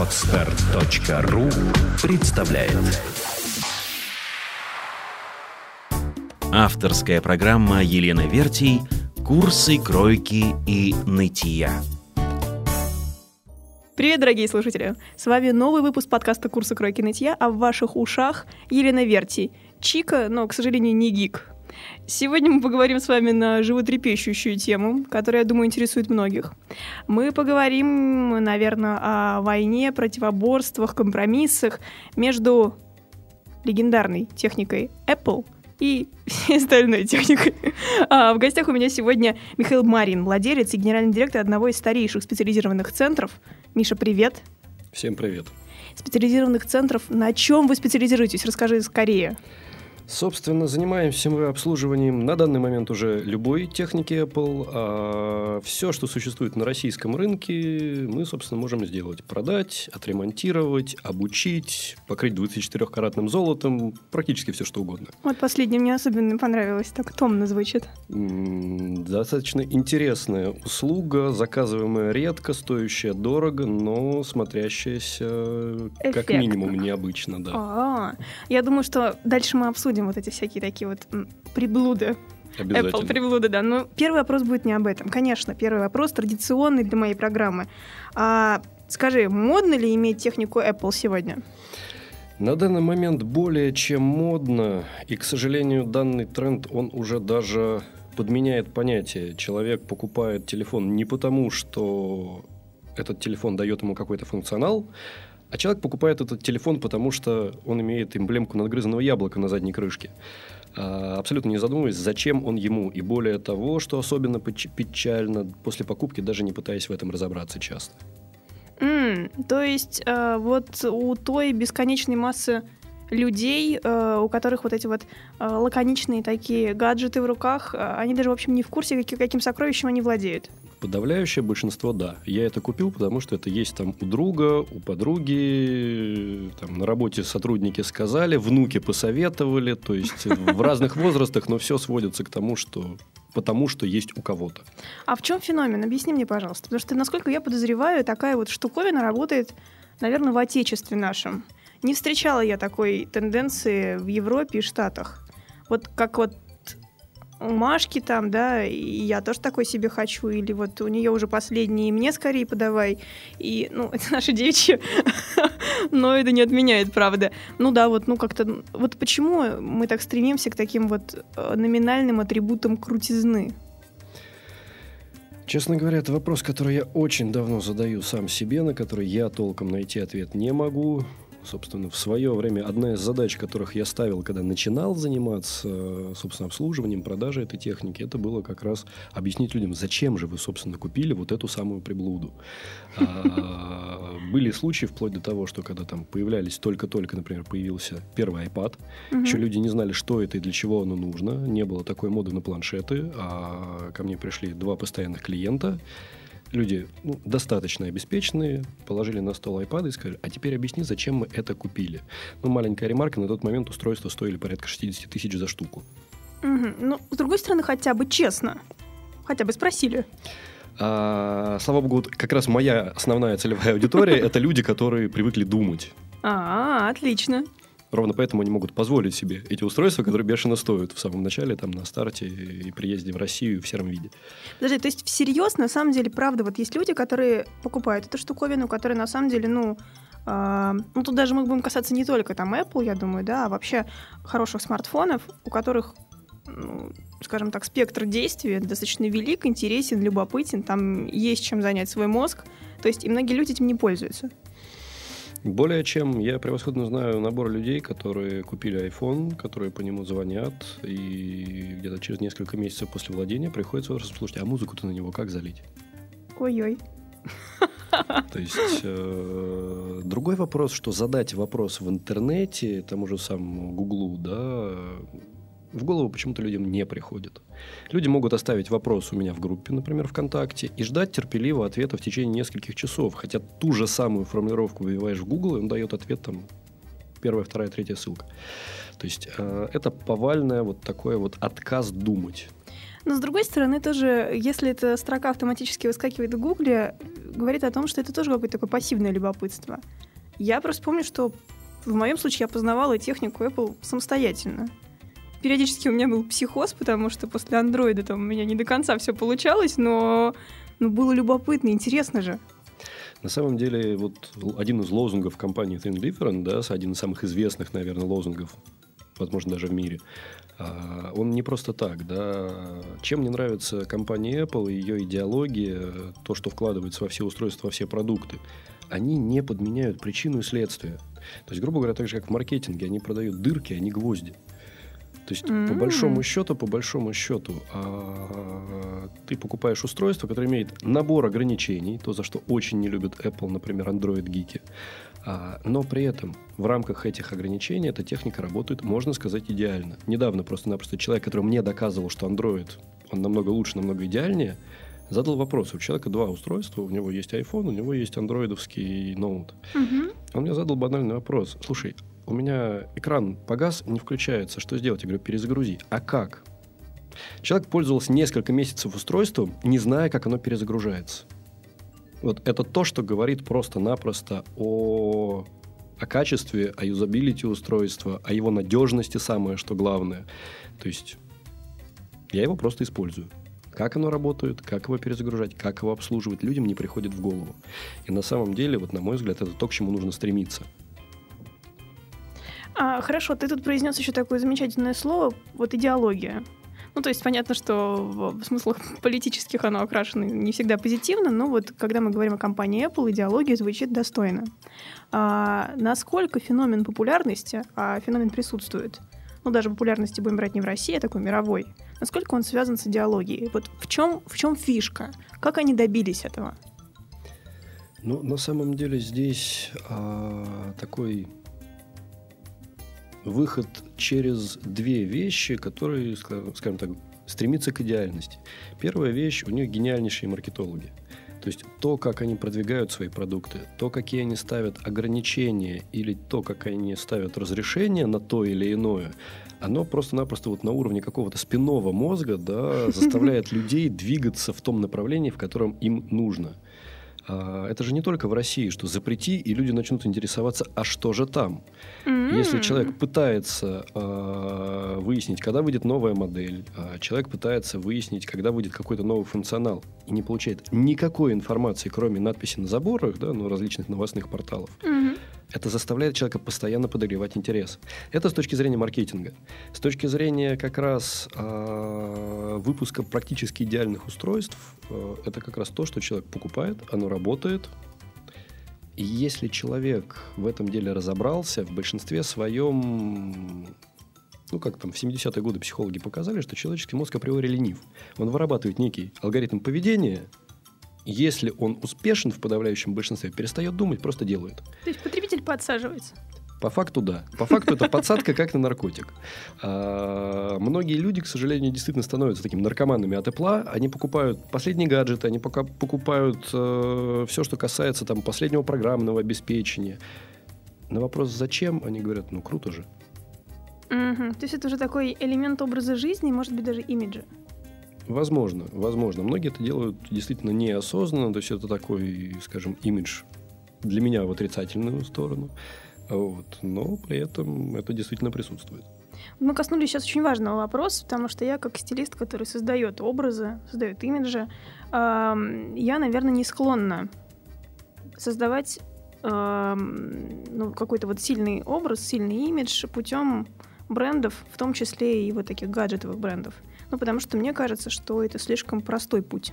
Отстар.ру представляет Авторская программа Елены Вертий «Курсы кройки и нытья». Привет, дорогие слушатели! С вами новый выпуск подкаста «Курсы кройки и нытья», а в ваших ушах Елена Вертий. Чика, но, к сожалению, не гик. Сегодня мы поговорим с вами на животрепещущую тему, которая, я думаю, интересует многих. Мы поговорим, наверное, о войне, противоборствах, компромиссах между легендарной техникой Apple и всей остальной техникой. А в гостях у меня сегодня Михаил Марин, владелец и генеральный директор одного из старейших специализированных центров. Миша, привет. Всем привет. Специализированных центров. На чем вы специализируетесь? Расскажи скорее. Собственно, занимаемся мы обслуживанием на данный момент уже любой техники Apple. А все, что существует на российском рынке, мы, собственно, можем сделать. Продать, отремонтировать, обучить, покрыть 24-каратным золотом, практически все, что угодно. Вот последнее мне особенно понравилось, так томно звучит. Достаточно интересная услуга, заказываемая редко, стоящая дорого, но смотрящаяся Эффектно. как минимум необычно, да. А-а-а. Я думаю, что дальше мы обсудим обсудим вот эти всякие такие вот приблуды. Apple приблуды, да. Но первый вопрос будет не об этом. Конечно, первый вопрос традиционный для моей программы. А, скажи, модно ли иметь технику Apple сегодня? На данный момент более чем модно, и, к сожалению, данный тренд, он уже даже подменяет понятие. Человек покупает телефон не потому, что этот телефон дает ему какой-то функционал, а человек покупает этот телефон, потому что он имеет эмблемку надгрызанного яблока на задней крышке. А, абсолютно не задумываясь, зачем он ему. И более того, что особенно печально, после покупки даже не пытаясь в этом разобраться часто. Mm, то есть э, вот у той бесконечной массы людей, э, у которых вот эти вот э, лаконичные такие гаджеты в руках, э, они даже, в общем, не в курсе, каким, каким сокровищем они владеют. Подавляющее большинство – да. Я это купил, потому что это есть там у друга, у подруги, там на работе сотрудники сказали, внуки посоветовали, то есть в разных возрастах, но все сводится к тому, что потому что есть у кого-то. А в чем феномен? Объясни мне, пожалуйста. Потому что, насколько я подозреваю, такая вот штуковина работает, наверное, в отечестве нашем. Не встречала я такой тенденции в Европе и Штатах. Вот как вот Машки там, да, и я тоже такой себе хочу, или вот у нее уже последние, мне скорее подавай. И, ну, это наши девичьи, но это не отменяет, правда. Ну да, вот, ну как-то, вот почему мы так стремимся к таким вот э, номинальным атрибутам крутизны? Честно говоря, это вопрос, который я очень давно задаю сам себе, на который я толком найти ответ не могу собственно, в свое время одна из задач, которых я ставил, когда начинал заниматься, собственно, обслуживанием, продажей этой техники, это было как раз объяснить людям, зачем же вы, собственно, купили вот эту самую приблуду. А, были случаи вплоть до того, что когда там появлялись только-только, например, появился первый iPad, еще люди не знали, что это и для чего оно нужно, не было такой моды на планшеты, а ко мне пришли два постоянных клиента, люди ну, достаточно обеспеченные, положили на стол iPad и сказали, а теперь объясни, зачем мы это купили. Ну, маленькая ремарка, на тот момент устройства стоили порядка 60 тысяч за штуку. Угу. Ну, с другой стороны, хотя бы честно. Хотя бы спросили. А, слава богу, как раз моя основная целевая аудитория – это люди, которые привыкли думать. А, отлично. Ровно поэтому они могут позволить себе эти устройства, которые бешено стоят в самом начале, там, на старте и приезде в Россию в сером виде. Подожди, то есть всерьез, на самом деле, правда, вот есть люди, которые покупают эту штуковину, которые на самом деле, ну, Uh, ну, тут даже мы будем касаться не только там Apple, я думаю, да, а вообще хороших смартфонов, у которых, ну, скажем так, спектр действия достаточно велик, интересен, любопытен, там есть чем занять свой мозг, то есть и многие люди этим не пользуются. Более чем я превосходно знаю набор людей, которые купили iPhone, которые по нему звонят, и где-то через несколько месяцев после владения приходится слушайте, а музыку-то на него как залить? Ой-ой. То есть э, другой вопрос, что задать вопрос в интернете тому же самому Гуглу, да, в голову почему-то людям не приходит. Люди могут оставить вопрос у меня в группе, например, ВКонтакте, и ждать терпеливо ответа в течение нескольких часов. Хотя ту же самую формулировку выбиваешь в Google, и он дает ответ там первая, вторая, третья ссылка. То есть э, это повальное вот такое вот отказ думать. Но с другой стороны, тоже, если эта строка автоматически выскакивает в Гугле, говорит о том, что это тоже какое-то такое пассивное любопытство. Я просто помню, что в моем случае я познавала технику Apple самостоятельно. Периодически у меня был психоз, потому что после андроида там у меня не до конца все получалось, но, но было любопытно, интересно же. На самом деле, вот один из лозунгов компании Think Different, да, один из самых известных, наверное, лозунгов, возможно, даже в мире, а, он не просто так, да. Чем мне нравится компания Apple, ее идеология, то, что вкладывается во все устройства, во все продукты, они не подменяют причину и следствие. То есть, грубо говоря, так же, как в маркетинге, они продают дырки, а не гвозди. То есть, mm-hmm. по большому счету, по большому счету, а, ты покупаешь устройство, которое имеет набор ограничений, то, за что очень не любят Apple, например, Android-гики. А, но при этом в рамках этих ограничений эта техника работает, можно сказать, идеально. Недавно просто-напросто человек, который мне доказывал, что Android, он намного лучше, намного идеальнее, задал вопрос. У человека два устройства, у него есть iPhone, у него есть андроидовский ноут. Mm-hmm. Он мне задал банальный вопрос. Слушай, у меня экран погас, не включается. Что сделать? Я говорю, перезагрузи. А как? Человек пользовался несколько месяцев устройством, не зная, как оно перезагружается. Вот это то, что говорит просто-напросто о, о качестве, о юзабилити устройства, о его надежности самое, что главное. То есть я его просто использую. Как оно работает, как его перезагружать, как его обслуживать, людям не приходит в голову. И на самом деле, вот на мой взгляд, это то, к чему нужно стремиться. А, хорошо, ты тут произнес еще такое замечательное слово, вот идеология. Ну, то есть понятно, что в смыслах политических оно окрашено не всегда позитивно, но вот когда мы говорим о компании Apple, идеология звучит достойно. А, насколько феномен популярности, а феномен присутствует, ну, даже популярности будем брать не в России, а такой мировой, насколько он связан с идеологией? Вот в чем, в чем фишка? Как они добились этого? Ну, на самом деле здесь а, такой выход через две вещи, которые, скажем так, стремятся к идеальности. Первая вещь, у них гениальнейшие маркетологи. То есть то, как они продвигают свои продукты, то, какие они ставят ограничения или то, как они ставят разрешения на то или иное, оно просто-напросто вот на уровне какого-то спинного мозга да, заставляет людей двигаться в том направлении, в котором им нужно. А, это же не только в России, что запрети, и люди начнут интересоваться, а что же там? Mm-hmm. Если человек пытается э, выяснить, когда выйдет новая модель, э, человек пытается выяснить, когда выйдет какой-то новый функционал, и не получает никакой информации, кроме надписи на заборах, да, ну, различных новостных порталов, mm-hmm. Это заставляет человека постоянно подогревать интерес. Это с точки зрения маркетинга. С точки зрения как раз э, выпуска практически идеальных устройств, э, это как раз то, что человек покупает, оно работает, и если человек в этом деле разобрался, в большинстве своем ну, как там, в 70-е годы психологи показали, что человеческий мозг априори ленив. Он вырабатывает некий алгоритм поведения, если он успешен в подавляющем большинстве, перестает думать, просто делает. То есть потребитель подсаживается. По факту да. По факту это подсадка как на наркотик. А, многие люди, к сожалению, действительно становятся такими наркоманами от Apple. Они покупают последние гаджеты, они пока покупают э, все, что касается там, последнего программного обеспечения. На вопрос «зачем?» они говорят, ну круто же. Угу. То есть это уже такой элемент образа жизни, может быть, даже имиджа. Возможно, возможно. Многие это делают действительно неосознанно, то есть это такой, скажем, имидж для меня в отрицательную сторону. Вот. Но при этом это действительно присутствует. Мы коснулись сейчас очень важного вопроса, потому что я как стилист, который создает образы, создает имиджи, я, наверное, не склонна создавать ну, какой-то вот сильный образ, сильный имидж путем брендов, в том числе и вот таких гаджетовых брендов. Ну, потому что мне кажется, что это слишком простой путь.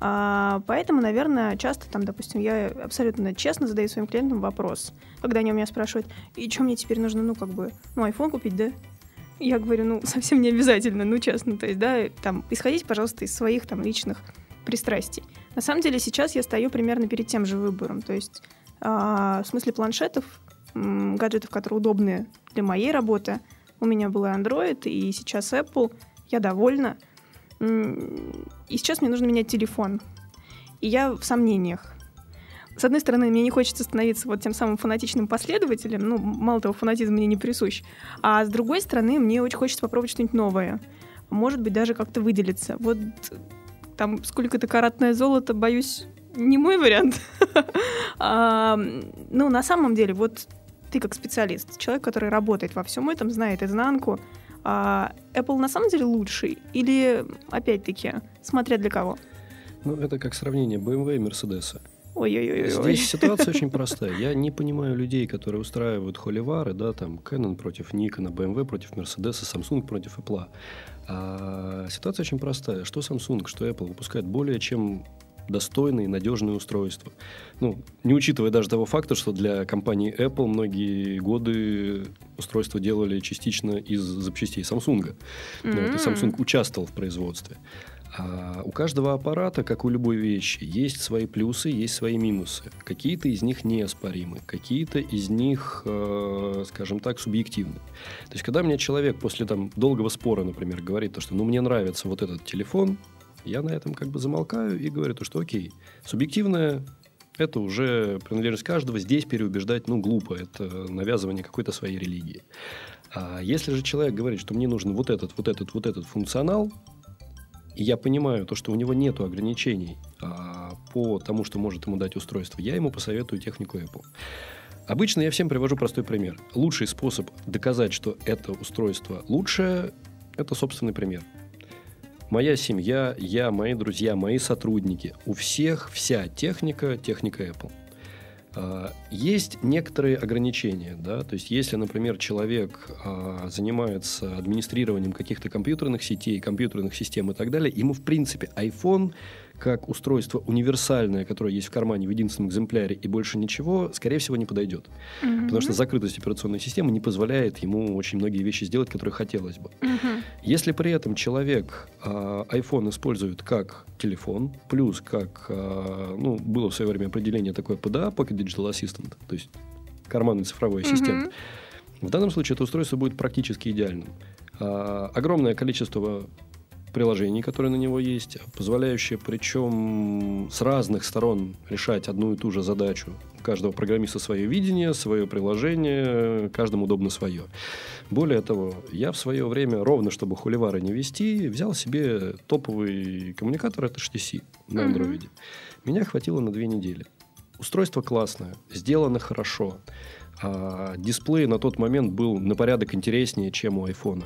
А, поэтому, наверное, часто там, допустим, я абсолютно честно задаю своим клиентам вопрос, когда они у меня спрашивают, и что мне теперь нужно, ну, как бы, ну, iPhone купить, да? Я говорю, ну, совсем не обязательно, ну, честно, то есть, да, там, исходить, пожалуйста, из своих там личных пристрастий. На самом деле сейчас я стою примерно перед тем же выбором, то есть а, в смысле планшетов, гаджетов, которые удобны для моей работы. У меня был Android, и сейчас Apple. Я довольна. И сейчас мне нужно менять телефон. И я в сомнениях. С одной стороны, мне не хочется становиться вот тем самым фанатичным последователем, ну, мало того, фанатизм мне не присущ, а с другой стороны, мне очень хочется попробовать что-нибудь новое. может быть, даже как-то выделиться. Вот там сколько-то каратное золото, боюсь, не мой вариант. а, ну, на самом деле, вот ты как специалист, человек, который работает во всем этом, знает изнанку, а Apple на самом деле лучший? Или, опять-таки, смотря для кого? Ну, это как сравнение BMW и Mercedes. Ой-ой-ой. Здесь ситуация очень простая. Я не понимаю людей, которые устраивают холивары, да, там, Canon против Nikon, BMW против Mercedes, Samsung против Apple. А ситуация очень простая. Что Samsung, что Apple выпускают более чем достойные, надежные устройства. Ну, не учитывая даже того факта, что для компании Apple многие годы устройства делали частично из запчастей Samsung. Mm-hmm. Вот, Samsung участвовал в производстве. А у каждого аппарата, как у любой вещи, есть свои плюсы, есть свои минусы. Какие-то из них неоспоримы, какие-то из них, э, скажем так, субъективны. То есть, когда мне человек после там, долгого спора, например, говорит, то, что ну, мне нравится вот этот телефон, я на этом как бы замолкаю и говорю, то, что окей, субъективное это уже принадлежность каждого. Здесь переубеждать, ну, глупо. Это навязывание какой-то своей религии. А если же человек говорит, что мне нужен вот этот, вот этот, вот этот функционал, и я понимаю то, что у него нет ограничений а, по тому, что может ему дать устройство, я ему посоветую технику Apple. Обычно я всем привожу простой пример. Лучший способ доказать, что это устройство лучшее, это собственный пример. Моя семья, я, мои друзья, мои сотрудники. У всех вся техника, техника Apple. А, есть некоторые ограничения, да, то есть если, например, человек а, занимается администрированием каких-то компьютерных сетей, компьютерных систем и так далее, ему в принципе iPhone как устройство универсальное, которое есть в кармане в единственном экземпляре и больше ничего, скорее всего, не подойдет. Mm-hmm. Потому что закрытость операционной системы не позволяет ему очень многие вещи сделать, которые хотелось бы. Mm-hmm. Если при этом человек э, iPhone использует как телефон, плюс как, э, ну, было в свое время определение такое PDA, Pocket Digital Assistant, то есть карманный цифровой mm-hmm. ассистент, в данном случае это устройство будет практически идеальным. А, огромное количество приложений, которые на него есть, позволяющие причем с разных сторон решать одну и ту же задачу. У каждого программиста свое видение, свое приложение, каждому удобно свое. Более того, я в свое время, ровно чтобы хуливары не вести, взял себе топовый коммуникатор от HTC на Android. Mm-hmm. Меня хватило на две недели. Устройство классное, сделано хорошо. А дисплей на тот момент был на порядок интереснее, чем у айфона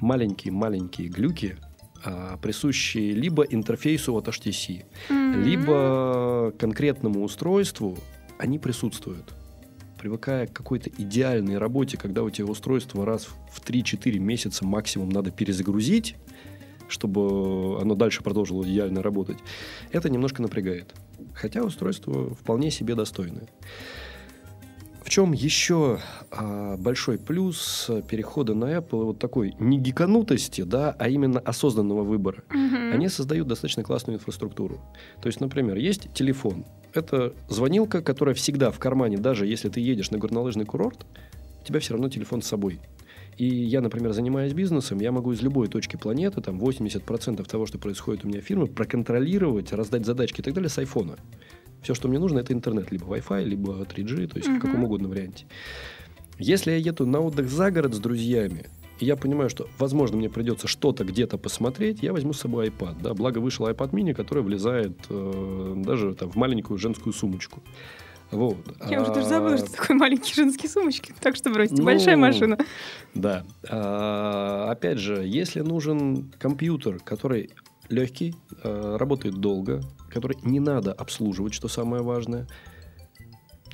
маленькие-маленькие глюки, а, присущие либо интерфейсу от HTC, mm-hmm. либо конкретному устройству, они присутствуют. Привыкая к какой-то идеальной работе, когда у тебя устройство раз в 3-4 месяца максимум надо перезагрузить, чтобы оно дальше продолжило идеально работать, это немножко напрягает. Хотя устройство вполне себе достойное. В чем еще а, большой плюс перехода на Apple вот такой не гиканутости, да, а именно осознанного выбора? Mm-hmm. Они создают достаточно классную инфраструктуру. То есть, например, есть телефон. Это звонилка, которая всегда в кармане, даже если ты едешь на горнолыжный курорт, у тебя все равно телефон с собой. И я, например, занимаясь бизнесом, я могу из любой точки планеты, там 80% того, что происходит у меня в фирме, проконтролировать, раздать задачки и так далее с айфона. Все, что мне нужно, это интернет. Либо Wi-Fi, либо 3G, то есть uh-huh. в каком угодно варианте. Если я еду на отдых за город с друзьями, и я понимаю, что, возможно, мне придется что-то где-то посмотреть, я возьму с собой iPad. Да? Благо вышел iPad mini, который влезает э, даже там, в маленькую женскую сумочку. Вот. Я а... уже даже забыла, что такое маленькие женские сумочки. Так что бросьте, ну, большая машина. Да. А, опять же, если нужен компьютер, который легкий, э, работает долго, который не надо обслуживать, что самое важное.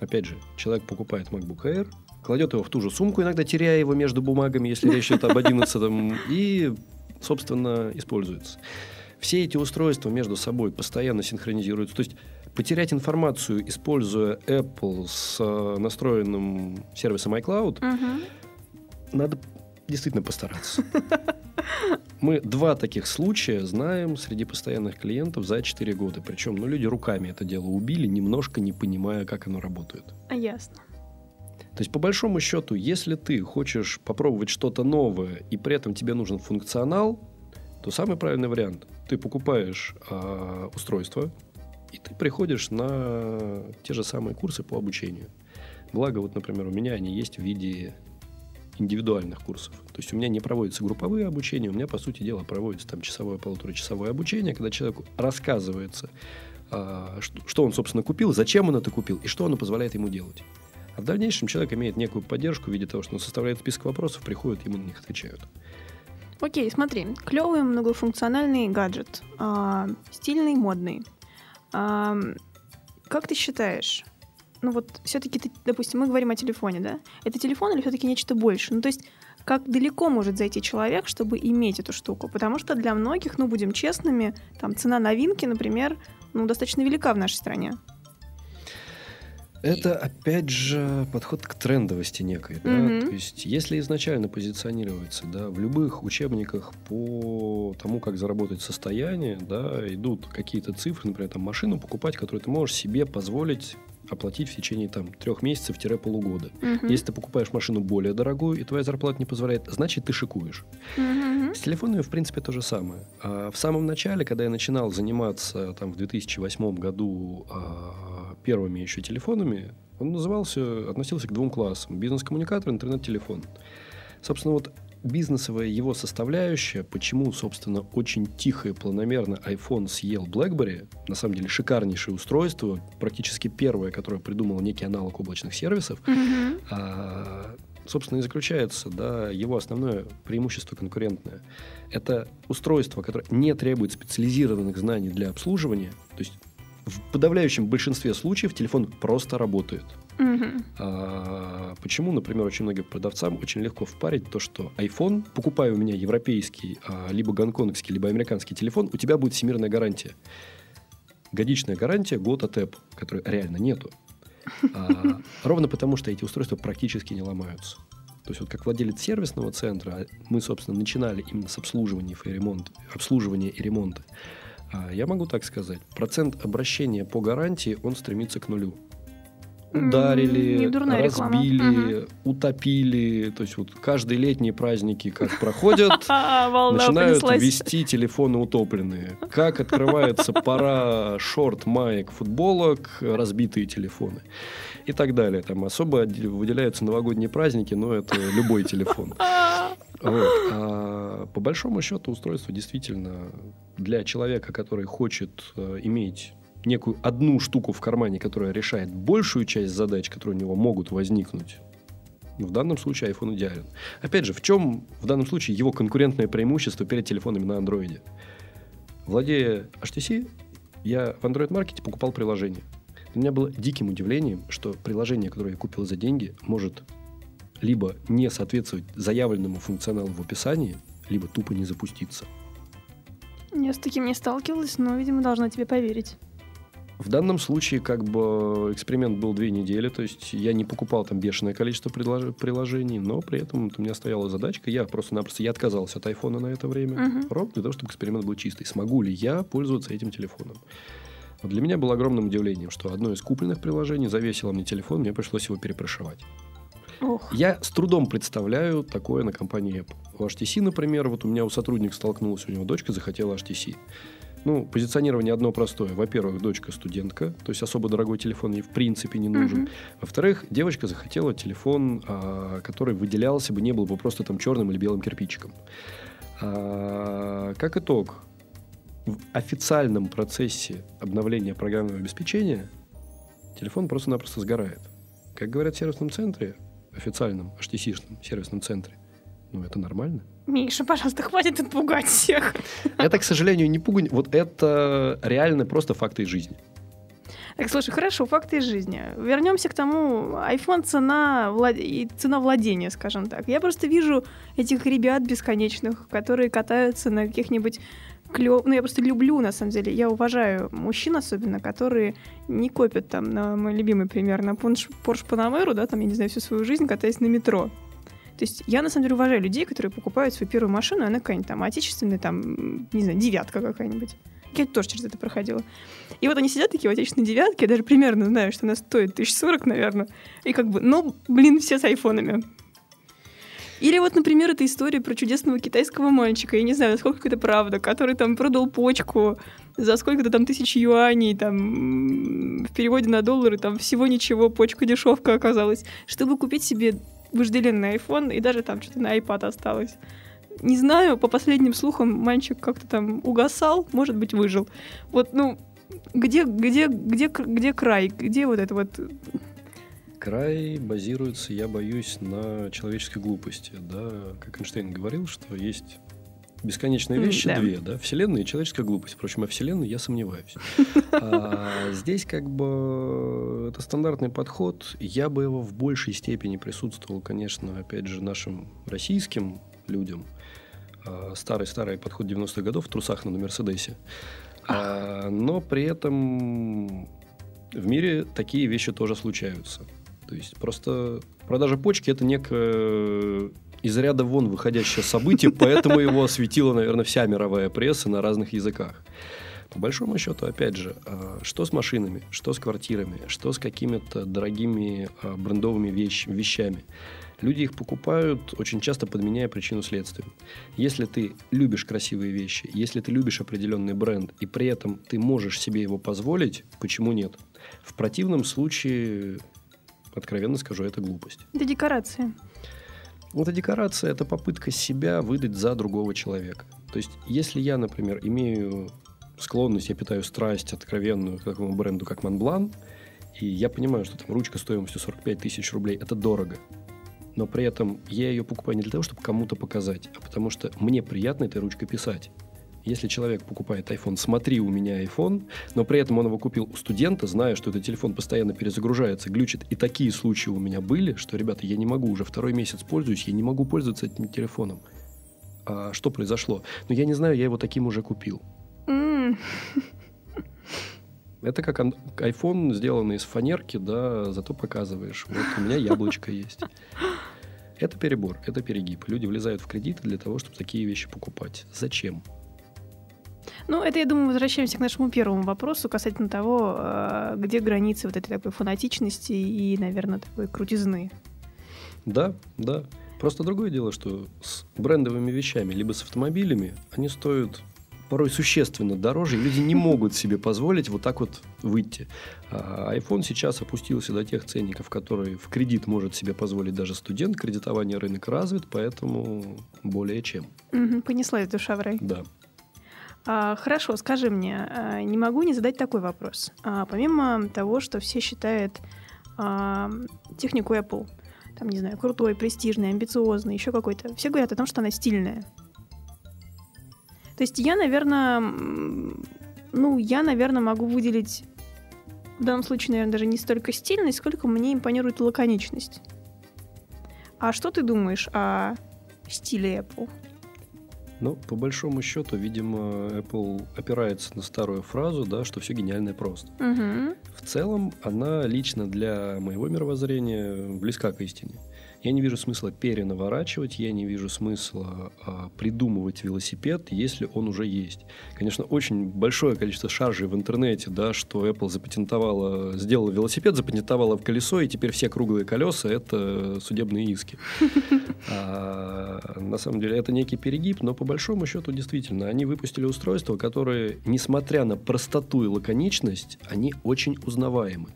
Опять же, человек покупает MacBook Air, кладет его в ту же сумку, иногда теряя его между бумагами, если речь идет об 11 и, собственно, используется. Все эти устройства между собой постоянно синхронизируются. То есть потерять информацию, используя Apple с э, настроенным сервисом iCloud, угу. надо действительно постараться. Мы два таких случая знаем среди постоянных клиентов за 4 года. Причем, ну, люди руками это дело убили, немножко не понимая, как оно работает. А ясно. То есть, по большому счету, если ты хочешь попробовать что-то новое, и при этом тебе нужен функционал, то самый правильный вариант. Ты покупаешь э, устройство, и ты приходишь на те же самые курсы по обучению. Благо, вот, например, у меня они есть в виде индивидуальных курсов. То есть у меня не проводятся групповые обучения, у меня, по сути дела, проводится там часовое, полуторачасовое обучение, когда человеку рассказывается, а, что, он, собственно, купил, зачем он это купил и что оно позволяет ему делать. А в дальнейшем человек имеет некую поддержку в виде того, что он составляет список вопросов, приходит, ему на них отвечают. Окей, смотри, клевый многофункциональный гаджет, а, стильный, модный. А, как ты считаешь, ну вот все-таки, допустим, мы говорим о телефоне, да? Это телефон или все-таки нечто больше? Ну то есть как далеко может зайти человек, чтобы иметь эту штуку? Потому что для многих, ну будем честными, там цена новинки, например, ну достаточно велика в нашей стране. Это, опять же, подход к трендовости некой. Да? Mm-hmm. То есть, если изначально позиционируется да, в любых учебниках по тому, как заработать состояние, да, идут какие-то цифры, например, там, машину покупать, которую ты можешь себе позволить оплатить в течение там трех месяцев-полугода. Угу. Если ты покупаешь машину более дорогую, и твоя зарплата не позволяет, значит, ты шикуешь. Угу. С телефонами, в принципе, то же самое. А в самом начале, когда я начинал заниматься там в 2008 году а, первыми еще телефонами, он назывался, относился к двум классам. Бизнес-коммуникатор, интернет-телефон. Собственно, вот бизнесовая его составляющая, почему, собственно, очень тихо и планомерно iPhone съел BlackBerry, на самом деле шикарнейшее устройство, практически первое, которое придумал некий аналог облачных сервисов, mm-hmm. а, собственно, и заключается, да, его основное преимущество конкурентное. Это устройство, которое не требует специализированных знаний для обслуживания, то есть в подавляющем большинстве случаев телефон просто работает. Угу. Почему, например, очень многим продавцам очень легко впарить то, что iPhone, покупая у меня европейский, а, либо гонконгский, либо американский телефон, у тебя будет всемирная гарантия. Годичная гарантия год от Apple, которой реально нету. А, ровно потому, что эти устройства практически не ломаются. То есть вот как владелец сервисного центра, мы, собственно, начинали именно с обслуживания и ремонта, обслуживания и ремонта. Я могу так сказать, процент обращения по гарантии, он стремится к нулю ударили, разбили, угу. утопили. То есть вот каждые летние праздники как проходят, начинают вести телефоны утопленные. Как открывается пора шорт, маек, футболок, разбитые телефоны. И так далее. Там особо выделяются новогодние праздники, но это любой телефон. Вот. А по большому счету устройство действительно для человека, который хочет э, иметь некую одну штуку в кармане, которая решает большую часть задач, которые у него могут возникнуть, в данном случае iPhone идеален. Опять же, в чем в данном случае его конкурентное преимущество перед телефонами на Android? Владея HTC, я в Android-маркете покупал приложение. Для меня было диким удивлением, что приложение, которое я купил за деньги, может либо не соответствовать заявленному функционалу в описании, либо тупо не запуститься. Я с таким не сталкивалась, но, видимо, должна тебе поверить. В данном случае как бы эксперимент был две недели, то есть я не покупал там бешеное количество приложений, но при этом у меня стояла задачка, я просто-напросто я отказался от айфона на это время, uh-huh. ровно для того, чтобы эксперимент был чистый. Смогу ли я пользоваться этим телефоном? Вот для меня было огромным удивлением, что одно из купленных приложений завесило мне телефон, мне пришлось его перепрошивать. Ох. Я с трудом представляю такое на компании Apple. У HTC, например, вот у меня у сотрудника столкнулась, у него дочка захотела HTC. Ну, позиционирование одно простое. Во-первых, дочка студентка, то есть особо дорогой телефон ей в принципе не нужен. Uh-huh. Во-вторых, девочка захотела телефон, а, который выделялся бы, не был бы просто там черным или белым кирпичиком. А, как итог, в официальном процессе обновления программного обеспечения телефон просто-напросто сгорает. Как говорят в сервисном центре, официальном, HTC-шном сервисном центре, ну, это нормально. Миша, пожалуйста, хватит отпугать всех. Это, к сожалению, не пугань. Вот это реально просто факты из жизни. Так, слушай, хорошо, факты из жизни. Вернемся к тому, iPhone цена, влад... и цена владения, скажем так. Я просто вижу этих ребят бесконечных, которые катаются на каких-нибудь клев... Ну, я просто люблю, на самом деле. Я уважаю мужчин особенно, которые не копят там, на мой любимый пример, на Porsche Panamera, да, там, я не знаю, всю свою жизнь катаясь на метро. То есть я, на самом деле, уважаю людей, которые покупают свою первую машину, и она какая-нибудь там отечественная, там, не знаю, девятка какая-нибудь. Я тоже через это проходила. И вот они сидят такие в отечественной девятке, я даже примерно знаю, что она стоит 1040, наверное. И как бы, ну, блин, все с айфонами. Или вот, например, эта история про чудесного китайского мальчика, я не знаю, насколько это правда, который там продал почку за сколько-то там тысяч юаней, там в переводе на доллары, там всего ничего, почка дешевка оказалась, чтобы купить себе вожделенный iPhone, и даже там что-то на iPad осталось. Не знаю, по последним слухам, мальчик как-то там угасал, может быть, выжил. Вот, ну, где, где, где, где край? Где вот это вот край базируется, я боюсь, на человеческой глупости. Да? Как Эйнштейн говорил, что есть бесконечные вещи да. две, да, Вселенная и человеческая глупость. Впрочем, о Вселенной я сомневаюсь. А здесь как бы это стандартный подход. Я бы его в большей степени присутствовал, конечно, опять же, нашим российским людям. Старый-старый подход 90-х годов в трусах на Мерседесе. А, но при этом в мире такие вещи тоже случаются. То есть просто продажа почки это некое из ряда вон выходящее событие, поэтому его осветила, наверное, вся мировая пресса на разных языках. По большому счету, опять же, а, что с машинами, что с квартирами, что с какими-то дорогими а, брендовыми вещ- вещами. Люди их покупают, очень часто подменяя причину следствию. Если ты любишь красивые вещи, если ты любишь определенный бренд, и при этом ты можешь себе его позволить, почему нет? В противном случае откровенно скажу, это глупость. Это декорация. Это декорация, это попытка себя выдать за другого человека. То есть, если я, например, имею склонность, я питаю страсть откровенную к такому бренду, как Монблан, и я понимаю, что там ручка стоимостью 45 тысяч рублей – это дорого. Но при этом я ее покупаю не для того, чтобы кому-то показать, а потому что мне приятно этой ручкой писать. Если человек покупает iPhone, смотри, у меня iPhone, но при этом он его купил у студента, зная, что этот телефон постоянно перезагружается, глючит. И такие случаи у меня были, что, ребята, я не могу, уже второй месяц пользуюсь, я не могу пользоваться этим телефоном. А что произошло? Ну, я не знаю, я его таким уже купил. Mm. Это как iPhone, сделанный из фанерки, да, зато показываешь. Вот у меня яблочко есть. Это перебор, это перегиб. Люди влезают в кредиты для того, чтобы такие вещи покупать. Зачем? Ну, это, я думаю, возвращаемся к нашему первому вопросу касательно того, э, где границы вот этой такой фанатичности и, наверное, такой крутизны. Да, да. Просто другое дело, что с брендовыми вещами, либо с автомобилями, они стоят порой существенно дороже, и люди не могут себе позволить вот так вот выйти. А iPhone сейчас опустился до тех ценников, которые в кредит может себе позволить даже студент. Кредитование рынок развит, поэтому более чем. Угу, понеслась душа в рай. Да. А, хорошо, скажи мне, а, не могу не задать такой вопрос. А, помимо того, что все считают технику Apple, там, не знаю, крутой, престижный, амбициозный, еще какой-то, все говорят о том, что она стильная. То есть я, наверное, ну, я, наверное, могу выделить в данном случае, наверное, даже не столько стильность, сколько мне импонирует лаконичность. А что ты думаешь о стиле Apple? Ну, по большому счету, видимо, Apple опирается на старую фразу, да, что все гениальное просто. Угу. В целом, она лично для моего мировоззрения близка к истине. Я не вижу смысла перенаворачивать, я не вижу смысла а, придумывать велосипед, если он уже есть. Конечно, очень большое количество шаржей в интернете, да, что Apple запатентовала, сделала велосипед, запатентовала в колесо, и теперь все круглые колеса это судебные иски. А, на самом деле это некий перегиб, но по большому счету действительно они выпустили устройства, которые, несмотря на простоту и лаконичность, они очень узнаваемы.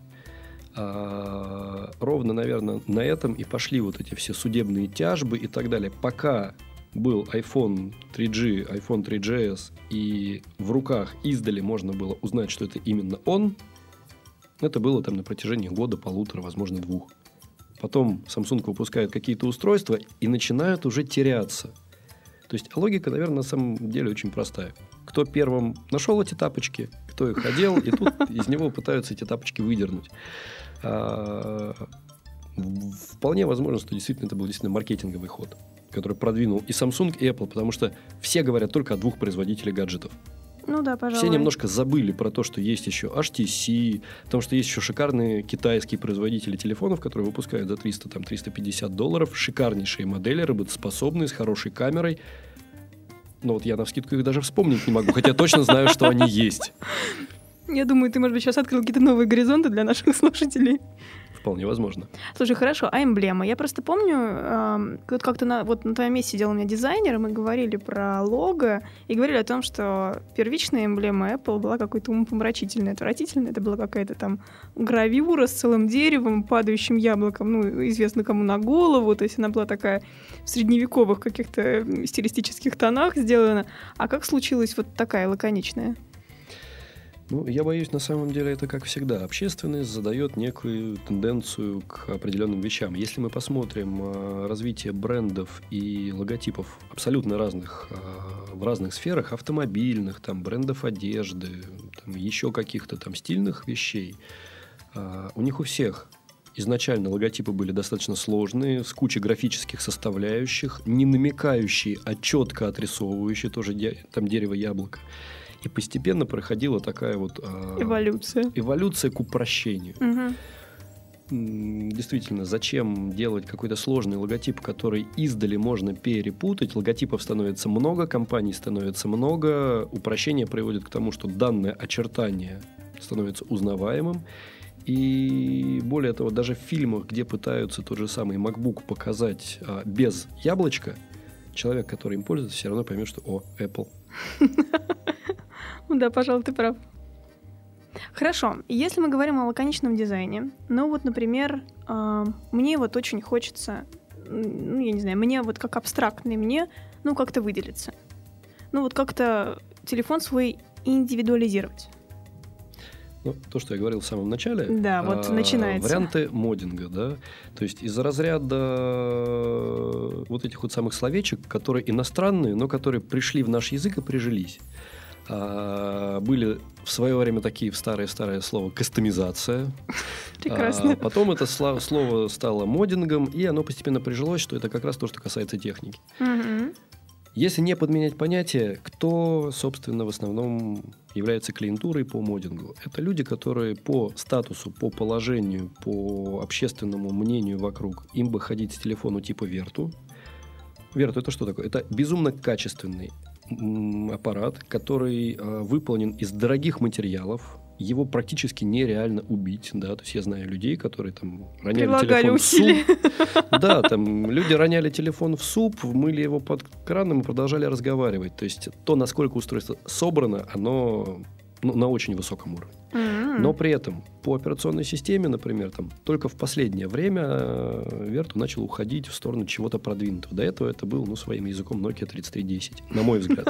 А, ровно, наверное, на этом и пошли вот эти все судебные тяжбы и так далее. Пока был iPhone 3G, iPhone 3GS, и в руках издали можно было узнать, что это именно он, это было там на протяжении года, полутора, возможно, двух. Потом Samsung выпускает какие-то устройства и начинают уже теряться. То есть логика, наверное, на самом деле очень простая. Кто первым нашел эти тапочки, кто их одел, и тут из него пытаются эти тапочки выдернуть. А, вполне возможно, что действительно это был действительно маркетинговый ход, который продвинул и Samsung, и Apple, потому что все говорят только о двух производителях гаджетов. Ну да, пожалуй. Все немножко забыли про то, что есть еще HTC, потому что есть еще шикарные китайские производители телефонов, которые выпускают за 300, там, 350 долларов, шикарнейшие модели, работоспособные, с хорошей камерой. Но вот я на скидку их даже вспомнить не могу, хотя точно знаю, что они есть. Я думаю, ты, может быть, сейчас открыл какие-то новые горизонты для наших слушателей. Вполне возможно. Слушай, хорошо, а эмблема? Я просто помню, вот как-то на, вот на твоем месте сидел у меня дизайнер, и мы говорили про лого, и говорили о том, что первичная эмблема Apple была какой-то умопомрачительной, отвратительной. Это была какая-то там гравюра с целым деревом, падающим яблоком, ну, известно кому на голову, то есть она была такая в средневековых каких-то стилистических тонах сделана. А как случилась вот такая лаконичная? Ну, я боюсь, на самом деле это как всегда. Общественность задает некую тенденцию к определенным вещам. Если мы посмотрим э, развитие брендов и логотипов абсолютно разных э, в разных сферах, автомобильных, там, брендов одежды, там, еще каких-то там стильных вещей, э, у них у всех изначально логотипы были достаточно сложные, с кучей графических составляющих, не намекающие, а четко отрисовывающие, тоже там дерево яблоко. И постепенно проходила такая вот... э, Эволюция. эволюция к упрощению. М, Действительно, зачем делать какой-то сложный логотип, который издали можно перепутать? Логотипов становится много, компаний становится много. Упрощение приводит к тому, что данное очертание становится узнаваемым. И более того, даже в фильмах, где пытаются тот же самый MacBook показать а, без яблочка, человек, который им пользуется, все равно поймет, что о, Apple. Да, пожалуй, ты прав. Хорошо, если мы говорим о лаконичном дизайне, ну вот, например, а, мне вот очень хочется, ну, я не знаю, мне вот как абстрактный мне, ну, как-то выделиться. Ну, вот как-то телефон свой индивидуализировать. Ну, то, что я говорил в самом начале. Да, вот а, начинается. Варианты моддинга, да. То есть из-за разряда э, вот этих вот самых словечек, которые иностранные, но которые пришли в наш язык и прижились. А, были в свое время такие в старое-старое слово «кастомизация». Прекрасно. А, потом это слово стало моддингом, и оно постепенно прижилось, что это как раз то, что касается техники. Мгм. Если не подменять понятие, кто, собственно, в основном является клиентурой по моддингу? Это люди, которые по статусу, по положению, по общественному мнению вокруг, им бы ходить с телефону типа Верту. Верту это что такое? Это безумно качественный аппарат, который э, выполнен из дорогих материалов. Его практически нереально убить, да, то есть я знаю людей, которые там роняли Прилагали телефон в усилия. суп, да, там люди роняли телефон в суп, вмыли его под краном и продолжали разговаривать. То есть то, насколько устройство собрано, оно ну, на очень высоком уровне. М. Но при этом по операционной системе, например, там, только в последнее время э, Верту начал уходить в сторону чего-то продвинутого. До этого это был, ну, своим языком Nokia 3310, на мой взгляд.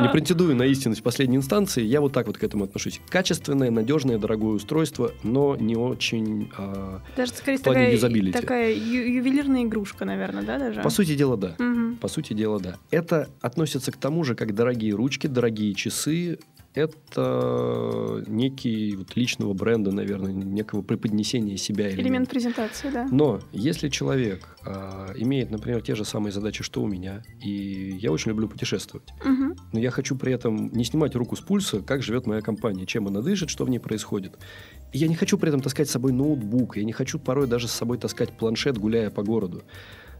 Не претендую на истинность последней инстанции, я вот так вот к этому отношусь. Качественное, надежное, дорогое устройство, но не очень... а, Даже, скорее, в плане такая, юзабилити. такая ю- ювелирная игрушка, наверное, да, даже? По сути дела, да. По сути дела, да. Это относится к тому же, как дорогие ручки, дорогие часы. Это некий вот личного бренда, наверное, некого преподнесения себя. Элемент элемент. презентации, да. Но если человек а, имеет, например, те же самые задачи, что у меня, и я очень люблю путешествовать, Мгм. но я хочу при этом не снимать руку с пульса, как живет моя компания, чем она дышит, что в ней происходит. И я не хочу при этом таскать с собой ноутбук, я не хочу порой даже с собой таскать планшет, гуляя по городу.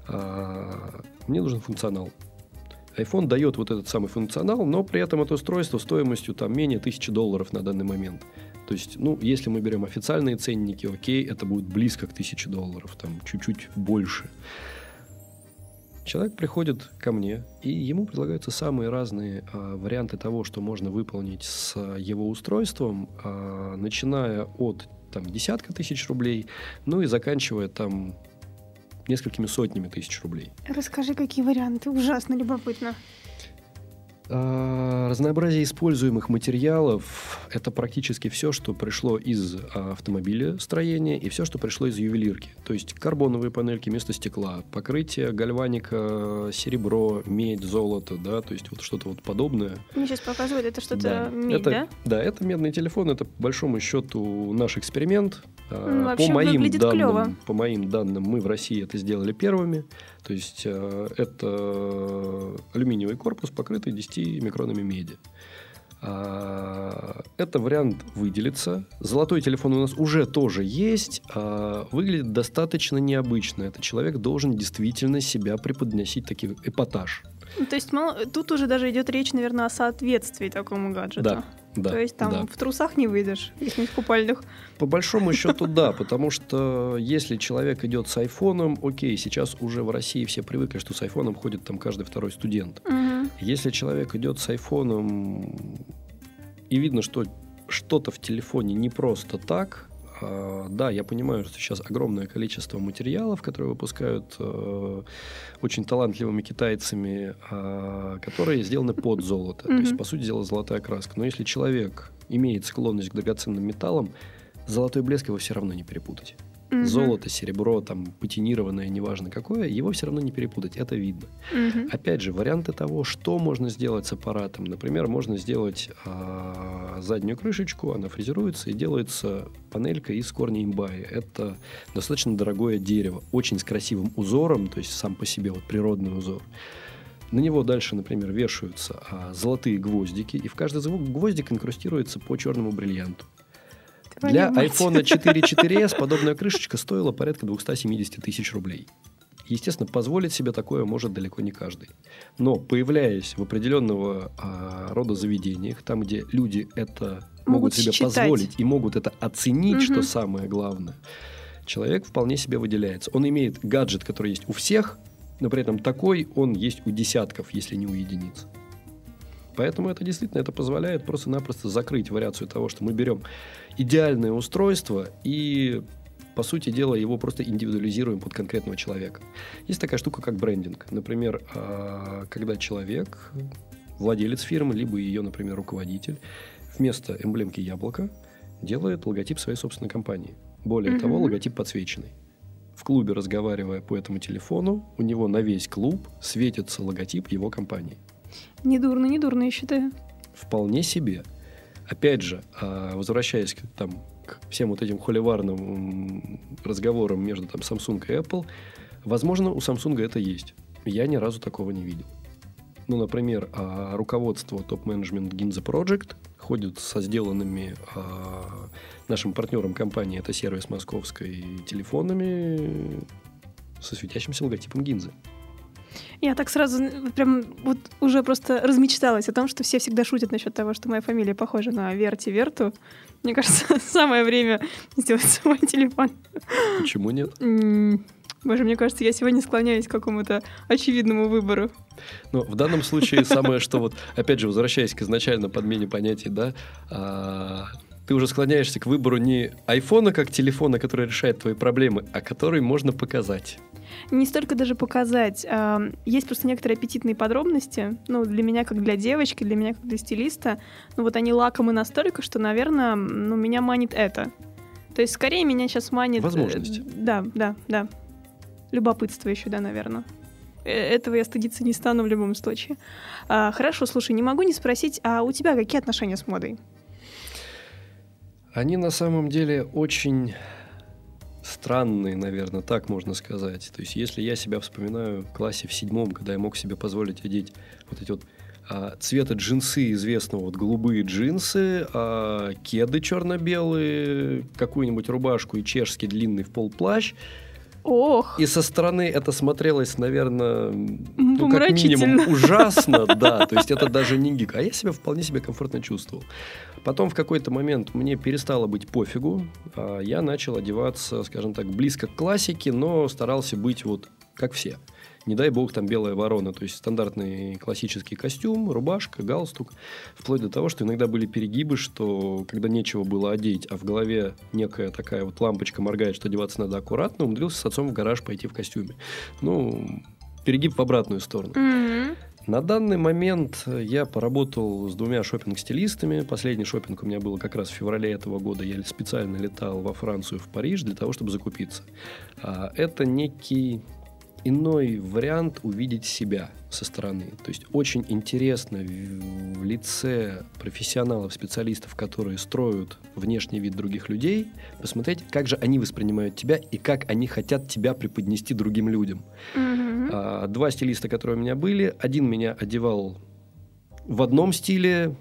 А, Мне нужен функционал. iPhone дает вот этот самый функционал, но при этом это устройство стоимостью там менее тысячи долларов на данный момент. То есть, ну, если мы берем официальные ценники, окей, это будет близко к тысяче долларов, там чуть-чуть больше. Человек приходит ко мне, и ему предлагаются самые разные а, варианты того, что можно выполнить с а, его устройством, а, начиная от там, десятка тысяч рублей, ну и заканчивая там несколькими сотнями тысяч рублей. Расскажи, какие варианты. Ужасно любопытно. А, Разнообразие используемых материалов – это практически все, что пришло из а, автомобиля строения и все, что пришло из ювелирки. То есть карбоновые панельки вместо стекла, покрытие гальваника, серебро, медь, золото, да, то есть вот что-то вот подобное. Мне сейчас показывают, это что-то Да. медь, это, да? Да, это медный телефон, это по большому счету наш эксперимент. А, М, вообще по моим данным, клёво. по моим данным, мы в России это сделали первыми. То есть э, это алюминиевый корпус, покрытый 10 микронами меди. А, Это вариант выделиться. Золотой телефон у нас уже тоже есть. а, Выглядит достаточно необычно. Это человек должен действительно себя преподносить такой эпатаж. Ну, То есть мало- тут уже даже идет речь, наверное, о соответствии такому гаджету. Да. Да, То есть там да. в трусах не выйдешь, в их купальных. По большому счету, да, потому что если человек идет с айфоном, окей, сейчас уже в России все привыкли, что с айфоном ходит там каждый второй студент. Мгм. Если человек идет с айфоном и видно, что что-то в телефоне не просто так, да, я понимаю, что сейчас огромное количество материалов, которые выпускают э, очень талантливыми китайцами, а, которые сделаны под золото. То есть, по сути дела, золотая краска. Но если человек имеет склонность к драгоценным металлам, золотой блеск его все равно не перепутать. Мгм. Золото, серебро, там, патинированное, неважно какое, его все равно не перепутать, это видно. Мгм. Опять же, варианты того, что можно сделать с аппаратом. Например, можно сделать а, заднюю крышечку, она фрезеруется и делается панелька из корня имбая. Это достаточно дорогое дерево, очень с красивым узором, то есть сам по себе вот природный узор. На него дальше, например, вешаются а, золотые гвоздики, и в каждый звук гвоздик инкрустируется по черному бриллианту. Для iPhone 4 4s подобная крышечка стоила порядка 270 тысяч рублей. Естественно, позволить себе такое может далеко не каждый. Но появляясь в определенного а, рода заведениях, там, где люди это могут, Могут себе считать. позволить и могут это оценить, что Мгм. самое главное, человек вполне себе выделяется. Он имеет гаджет, который есть у всех, но при этом такой он есть у десятков, если не у единиц. Поэтому это действительно это позволяет просто-напросто закрыть вариацию того, что мы берем идеальное устройство и, по сути дела, его просто индивидуализируем под конкретного человека. Есть такая штука, как брендинг. Например, а, когда человек, владелец фирмы, либо ее, например, руководитель, вместо эмблемки яблока делает логотип своей собственной компании. Более Мгм. того, логотип подсвеченный. В клубе, разговаривая по этому телефону, у него на весь клуб светится логотип его компании. Недурно, недурно, я считаю. Вполне себе. Опять же, а, возвращаясь к, там, к всем вот этим холиварным разговорам между там, Samsung и Apple, возможно, у Samsung это есть. Я ни разу такого не видел. Ну, например, а, руководство топ-менеджмент Ginza Project ходит со сделанными а, нашим партнером компании, это сервис московской, телефонами со светящимся логотипом Гинзы. Я так сразу прям вот уже просто размечталась о том, что все всегда шутят насчет того, что моя фамилия похожа на Верти Верту. Мне кажется, самое время сделать свой телефон. Почему нет? Боже, мне кажется, я сегодня склоняюсь к какому-то очевидному выбору. Но в данном случае самое, что вот, опять же, возвращаясь к изначально подмене понятий, да, а, ты уже склоняешься к выбору не айфона как телефона, который решает твои проблемы, а который можно показать. Не столько даже показать. а, Есть просто некоторые аппетитные подробности. Ну, для меня, как для девочки, для меня, как для стилиста. Ну, вот они лакомы настолько, что, наверное, ну, меня манит это. То есть, скорее, меня сейчас манит... э, Возможность. Да, да, да. Любопытство еще, да, наверное. Этого я стыдиться не стану в любом случае. А, хорошо, слушай, не могу не спросить, а у тебя какие отношения с модой? Они на самом деле очень странные, наверное, так можно сказать. То есть, если я себя вспоминаю в классе в седьмом, когда я мог себе позволить одеть вот эти вот а, цвета джинсы известного, вот голубые джинсы, а, кеды черно-белые, какую-нибудь рубашку и чешский длинный в пол плащ, Ох, И со стороны это смотрелось, наверное, ну, как минимум ужасно, да. То есть это даже не гик. А я себя вполне себе комфортно чувствовал. Потом в какой-то момент мне перестало быть пофигу. а Я начал одеваться, скажем так, близко к классике, но старался быть вот как все. Не дай бог там белая ворона, то есть стандартный классический костюм, рубашка, галстук. Вплоть до того, что иногда были перегибы, что когда нечего было одеть, а в голове некая такая вот лампочка моргает, что одеваться надо аккуратно, умудрился с отцом в гараж пойти в костюме. Ну, перегиб в обратную сторону. М. На данный момент я поработал с двумя шопинг-стилистами. Последний шопинг у меня был как раз в феврале этого года. Я специально летал во Францию, в Париж для того, чтобы закупиться. А, Это некий иной вариант увидеть себя со стороны. То есть очень интересно в лице профессионалов, специалистов, которые строят внешний вид других людей, посмотреть, как же они воспринимают тебя и как они хотят тебя преподнести другим людям. Мгм. А, Два стилиста, которые у меня были, один меня одевал в одном стиле,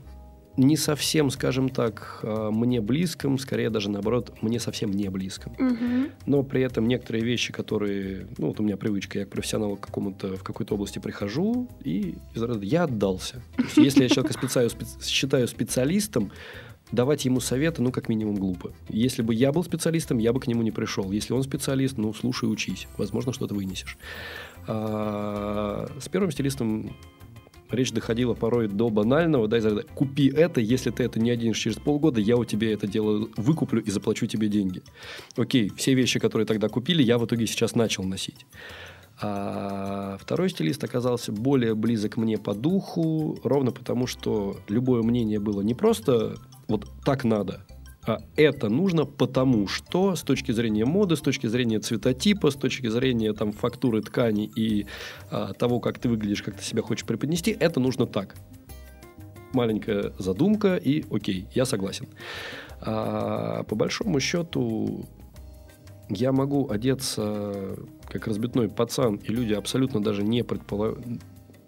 не совсем, скажем так, э, мне близком, скорее даже наоборот, мне совсем не близком. Мгм. Но при этом некоторые вещи, которые, ну вот у меня привычка, я к профессионалу к какому-то в какой-то области прихожу и из разряда я отдался. Есть, если я человека специаю- спе- считаю специалистом, давать ему советы, ну, как минимум, глупо. Если бы я был специалистом, я бы к нему не пришел. Если он специалист, ну, слушай, учись. Возможно, что-то вынесешь. А, с первым стилистом речь доходила порой до банального, да, из разряда, купи это, если ты это не оденешь через полгода, я у тебя это дело выкуплю и заплачу тебе деньги. Окей, все вещи, которые тогда купили, я в итоге сейчас начал носить. А второй стилист оказался более близок мне по духу, ровно потому, что любое мнение было не просто вот так надо, это нужно потому, что с точки зрения моды, с точки зрения цветотипа, с точки зрения там фактуры ткани и а, того, как ты выглядишь, как ты себя хочешь преподнести, это нужно так. Маленькая задумка и окей, я согласен. А, по большому счету я могу одеться как разбитной пацан, и люди абсолютно даже не предполагают,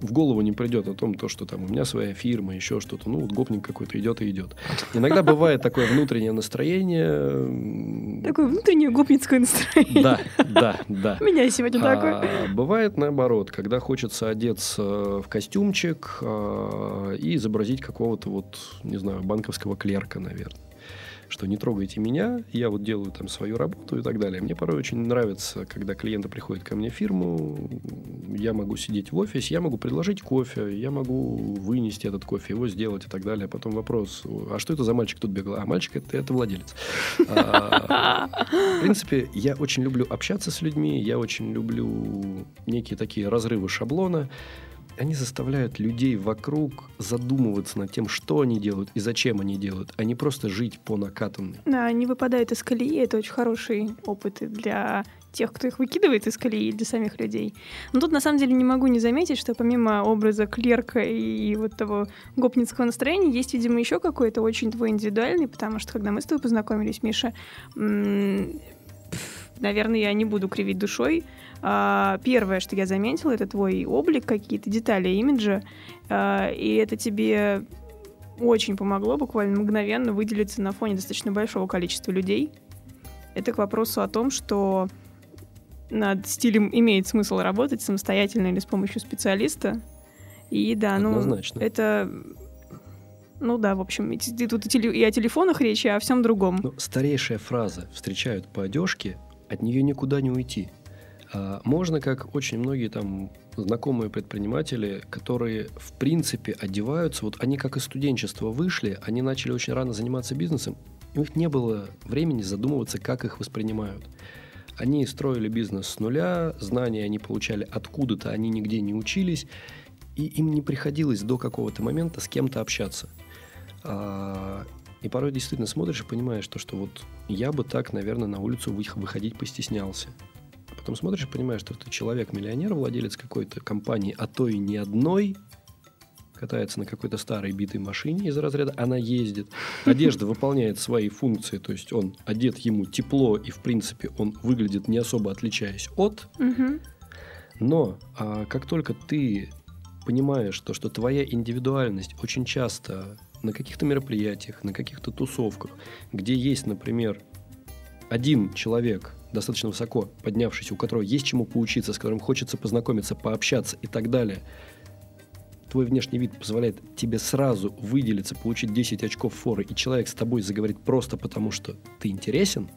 в голову не придет о том, то, что там у меня своя фирма, еще что-то. Ну, вот гопник какой-то идет и идет. Иногда бывает такое внутреннее настроение. Такое внутреннее гопницкое настроение. Да, да, да. У меня сегодня такое. А, бывает наоборот, когда хочется одеться в костюмчик а, и изобразить какого-то вот, не знаю, банковского клерка, наверное. Что не трогайте меня, я вот делаю там свою работу и так далее. Мне порой очень нравится, когда клиенты приходят ко мне в фирму, я могу сидеть в офисе, я могу предложить кофе, я могу вынести этот кофе, его сделать и так далее. Потом вопрос, а что это за мальчик тут бегал? А мальчик это, это владелец. А, в принципе, я очень люблю общаться с людьми, я очень люблю некие такие разрывы шаблона. Они заставляют людей вокруг задумываться над тем, что они делают и зачем они делают, а не просто жить по накатанной. Да, они выпадают из колеи. Это очень хороший опыт для тех, кто их выкидывает из колеи, для самих людей. Но тут, на самом деле, не могу не заметить, что помимо образа клерка и вот того гопницкого настроения, есть, видимо, еще какой-то очень твой индивидуальный, потому что, когда мы с тобой познакомились, Миша, наверное, я не буду кривить душой, Первое, что я заметила, это твой облик, какие-то детали имиджа, а, и это тебе очень помогло буквально мгновенно выделиться на фоне достаточно большого количества людей. Это к вопросу о том, что над стилем имеет смысл работать самостоятельно или с помощью специалиста. И да, ну, Однозначно. это... Ну да, в общем, и т- тут и, теле- и о телефонах речи, и о всем другом. Ну, старейшая фраза «встречают по одежке», от нее никуда не уйти. А, можно, как очень многие там знакомые предприниматели, которые в принципе одеваются, вот они как из студенчества вышли, они начали очень рано заниматься бизнесом, у них не было времени задумываться, как их воспринимают. Они строили бизнес с нуля, знания они получали откуда-то, они нигде не учились, и им не приходилось до какого-то момента с кем-то общаться. А, И порой действительно смотришь и понимаешь, то, что вот я бы так, наверное, на улицу вы- выходить постеснялся. Потом смотришь и понимаешь, что ты человек-миллионер, владелец какой-то компании, а то и не одной, катается на какой-то старой битой машине из разряда, она ездит, одежда выполняет свои функции, то есть он одет ему тепло, и в принципе он выглядит не особо отличаясь от, но а, как только ты понимаешь то, что твоя индивидуальность очень часто на каких-то мероприятиях, на каких-то тусовках, где есть, например, один человек, достаточно высоко поднявшийся, у которого есть чему поучиться, с которым хочется познакомиться, пообщаться и так далее, твой внешний вид позволяет тебе сразу выделиться, получить 10 очков форы, и человек с тобой заговорит просто потому, что ты интересен,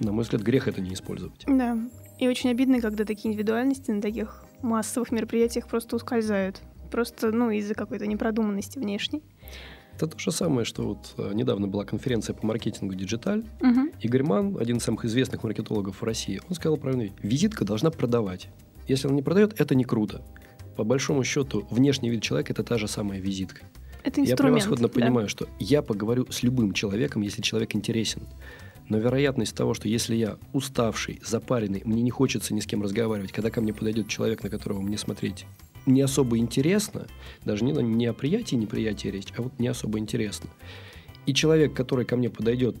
на мой взгляд, грех это не использовать. Да. И очень обидно, когда такие индивидуальности на таких массовых мероприятиях просто ускользают. Просто, ну, из-за какой-то непродуманности внешней. Это то же самое, что вот э, недавно была конференция по маркетингу «Digital». Мгм. Игорь Ман, один из самых известных маркетологов в России, он сказал правильно, визитка должна продавать. Если она не продает, это не круто. По большому счету, внешний вид человека – это та же самая визитка. Это Я инструмент. превосходно да. понимаю, что я поговорю с любым человеком, если человек интересен. Но вероятность того, что если я уставший, запаренный, мне не хочется ни с кем разговаривать, когда ко мне подойдет человек, на которого мне смотреть не особо интересно, даже не, не о приятии, неприятии речь, а вот не особо интересно. И человек, который ко мне подойдет,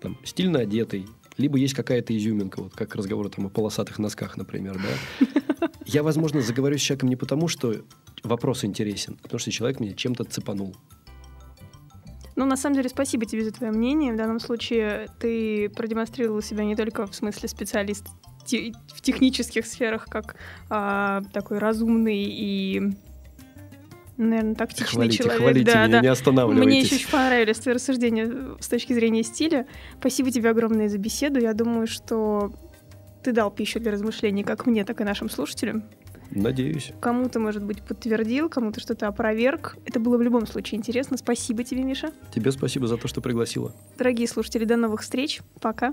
там, стильно одетый, либо есть какая-то изюминка, вот как разговоры там о полосатых носках, например, да, я, возможно, заговорю с человеком не потому, что вопрос интересен, а потому что человек меня чем-то цепанул. Ну, на самом деле, спасибо тебе за твое мнение. В данном случае ты продемонстрировал себя не только в смысле специалист в технических сферах, как а, такой разумный и наверное, тактичный хвалите, человек. Хвалите да, меня, да. не останавливайтесь. Мне еще очень понравились твои рассуждения с точки зрения стиля. Спасибо тебе огромное за беседу. Я думаю, что ты дал пищу для размышлений как мне, так и нашим слушателям. Надеюсь. Кому-то, может быть, подтвердил, кому-то что-то опроверг. Это было в любом случае интересно. Спасибо тебе, Миша. Тебе спасибо за то, что пригласила. Дорогие слушатели, до новых встреч. Пока.